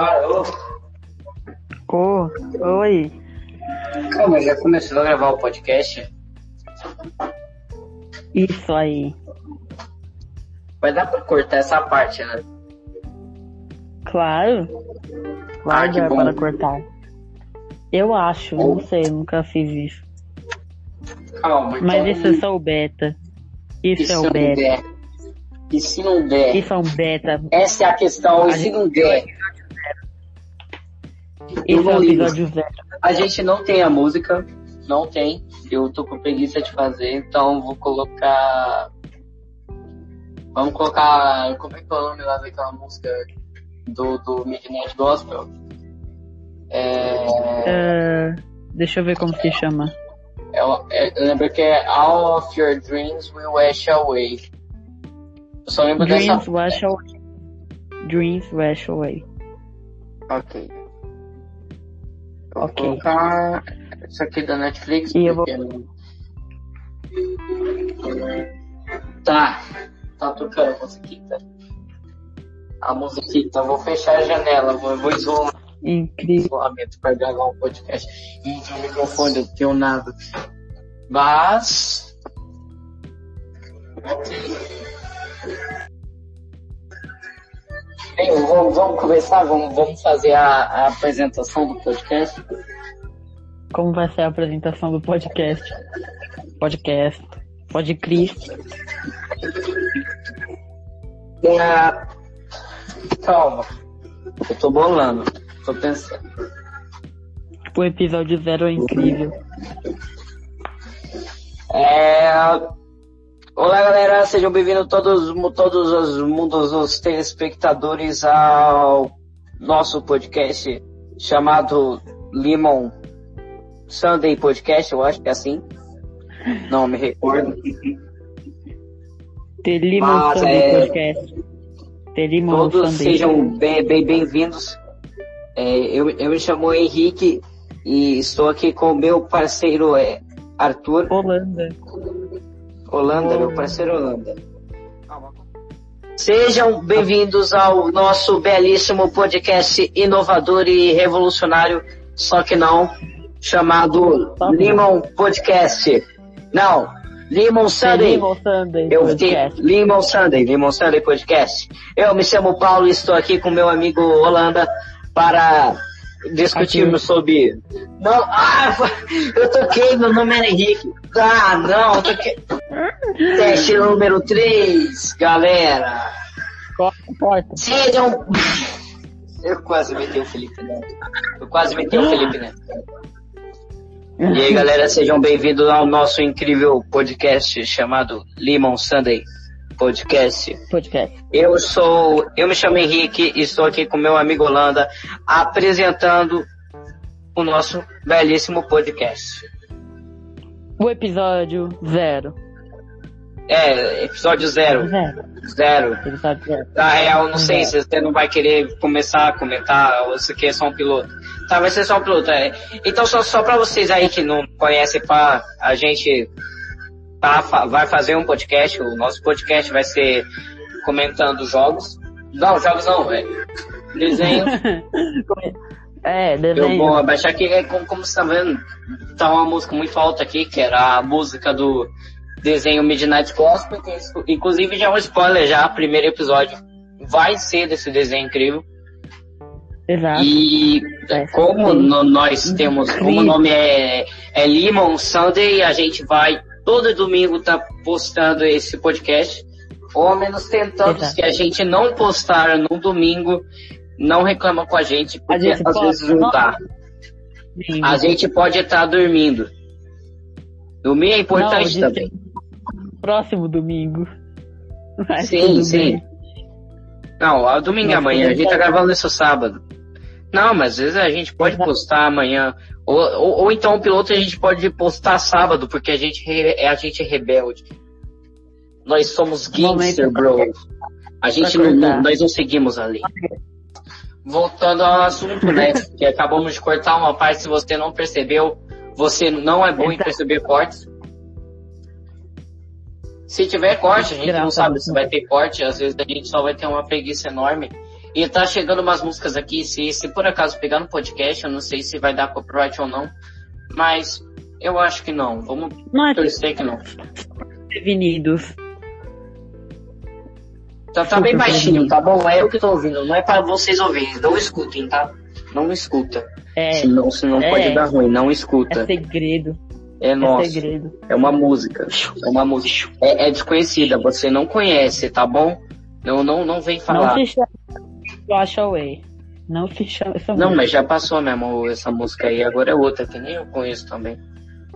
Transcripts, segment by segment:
para, ô. Ô, oi. Calma, já começou a gravar o podcast? Isso aí. Vai dar pra cortar essa parte, né? Claro. Claro Ah, que que é bom. para cortar. Eu acho, não sei, nunca fiz isso. Calma, então... Mas isso é só o beta. Isso, se é o beta. der? E se não der? Isso é um beta. Essa é a questão, e se gente- não der? Eu Isso é o episódio zero. A gente não tem a música, não tem. Eu tô com preguiça de fazer, então vou colocar. Vamos colocar. Como é que é o nome lá daquela música do, do Midnight Gospel? É, Ah, deixa eu ver como se chama. é, é, lembra que é All of Your Dreams Will Wash Away. Eu só lembro Dreams dessa. Wash Away. Dreams Wash Away. Ok. Eu Ok. Vou colocar isso aqui da Netflix. E eu vou- Tá. Tá tocando a musiquita. A musiquita. Vou fechar a janela. Vou, vou isolar Incrível. isolamento para gravar um podcast. E no microfone eu não tenho nada. Mas. Bem, vamos, vamos começar, vamos, vamos fazer a, a apresentação do podcast. Como vai ser a apresentação do podcast? Podcast. Pode Cristo. Ah, calma. Eu tô bolando. Tô pensando. O episódio zero é incrível. É... Olá galera, sejam bem-vindos todos, todos os mundos, os telespectadores ao nosso podcast chamado Lemon Sunday Podcast, eu acho que é assim. Não me recordo. Telimon Mas, Sunday é, Podcast. Telimon Todos Sunday. sejam bem- bem- bem-vindos. É, eu, eu me chamo Henrique e estou aqui com o meu parceiro é, Arthur Holanda. Holanda, meu parceiro Holanda. Sejam bem-vindos ao nosso belíssimo podcast inovador e revolucionário, só que não, chamado Tá. Limon Podcast. Não, Limon Sunday. Sunday Eu Podcast. Limon Sunday, Limon Sunday Podcast. Eu me chamo Paulo e estou aqui com meu amigo Holanda para discutirmos sobre. Não, ah, eu toquei, meu nome era Henrique. Ah, não, eu toquei. Teste número 3, galera. Corta. Sejam. Eu quase meti o Felipe Neto. Eu quase meti o Felipe Neto. E aí, galera, sejam bem-vindos ao nosso incrível podcast chamado Lemon Sunday Podcast. Podcast. Eu sou, eu me chamo Henrique e estou aqui com meu amigo Holanda apresentando o nosso belíssimo podcast. O episódio zero. É, episódio zero. Zero. Zero. Episódio zero. Na real, não sei se você não vai querer começar a comentar ou se quer só um piloto. Tá, vai ser só um piloto. É. Então, só, só pra vocês aí que não conhecem, pá, a gente tá, vai fazer um podcast. O nosso podcast vai ser comentando jogos. Não, jogos não, é desenho. é, Eu desenho. vou abaixar aqui, é como, como você tá vendo, tá uma música muito alta aqui, que era a música do desenho Midnight Gospel, que, inclusive já é um spoiler já, primeiro episódio vai ser desse desenho incrível. Exato. E É, como no- nós temos, como o Incrível. nome é, é Lemon Sunday, a gente vai todo domingo tá postando esse podcast, ou ao menos tentando, Exato. se a gente não postar no domingo, não reclama com a gente, porque gente às posta, vezes não não- dá. Sim. A gente pode estar dormindo. Dormir é importante Não, também. Próximo domingo. Mas Sim, sim. bem. Não, a domingo é Mas amanhã, a gente tá gravando isso sábado. Não, mas às vezes a gente pode Exato. postar amanhã. Ou, ou, ou então o piloto a gente pode postar sábado, porque a gente é a gente é rebelde. Nós somos gangster, bro. A gente não, não- nós não seguimos a lei. Voltando ao assunto, né? que acabamos de cortar uma parte, se você não percebeu, você não é bom em Exato. perceber cortes. Se tiver corte, a gente não sabe se vai ter corte, às vezes a gente só vai ter uma preguiça enorme E tá chegando umas músicas aqui, se, se por acaso pegar no podcast, eu não sei se vai dar copyright ou não, mas eu acho que não. Vamos Não é torcer que não. prevenidos. Tá, tá bem baixinho, tá bom? É eu que tô ouvindo, não é para vocês ouvirem. Não escutem, tá? Não escuta. É, Senão, senão é. pode dar ruim, não é escuta. segredo. É É nosso. segredo. É uma música. É uma música. É, é desconhecida, você não conhece, tá bom? Não, não, não vem Não falar. se chama Away. Não se chama essa Não, música. mas já passou mesmo essa música aí, agora é outra, que nem eu conheço também.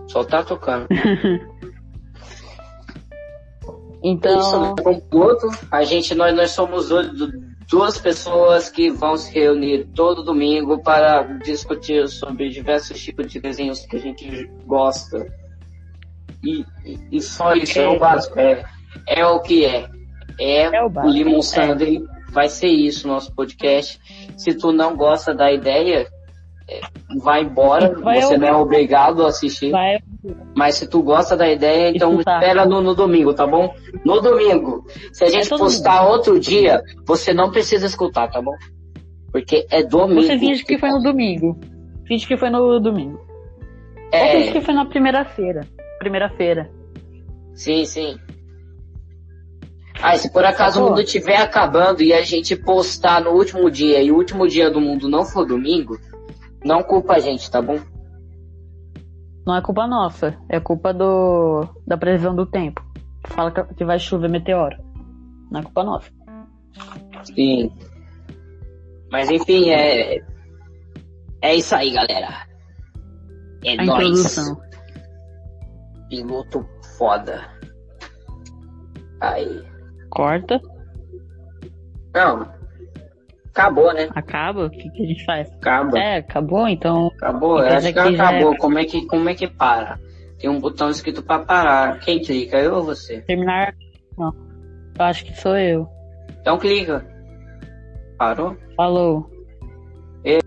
Só tá tocando. Então, Isso, né? A gente, nós, nós somos du- du- duas pessoas que vão se reunir todo domingo para discutir sobre diversos tipos de desenhos que a gente gosta. E, e- só isso, é o básico, é, é o que é. É, É o o, Limon é. Sunday, vai ser isso nosso podcast. Se tu não gosta da ideia, é, vai embora, Vai você ouvir. não é obrigado a assistir. vai. Mas se tu gosta da ideia, então Escutar. espera no, no domingo, tá bom? No domingo. Se a gente todo postar outro dia, você não precisa escutar, tá bom? Porque é domingo. Você finge que foi no domingo. Finge que foi no domingo. Ou finge É, que foi na primeira-feira. Primeira-feira. sim, sim. Ah, se por acaso o mundo estiver acabando e a gente postar no último dia e o último dia do mundo não for domingo, não culpa a gente, tá bom? Não é culpa nossa. É culpa do da previsão do tempo. Fala que- vai chover meteoro. Não é culpa nossa. Sim. Mas enfim, é. É isso aí, galera. É A nóis. introdução. Piloto foda. Aí. Corta, Não. Acabou, né? acaba. O que, que a gente faz? Acaba. É, acabou, então. Acabou. Quer acho dizer que acabou. é- Como, é que, como é que para? Tem um botão escrito pra parar. Quem clica? Eu ou você? Terminar. Não. Eu acho que sou eu. Então clica. Parou? Falou. E-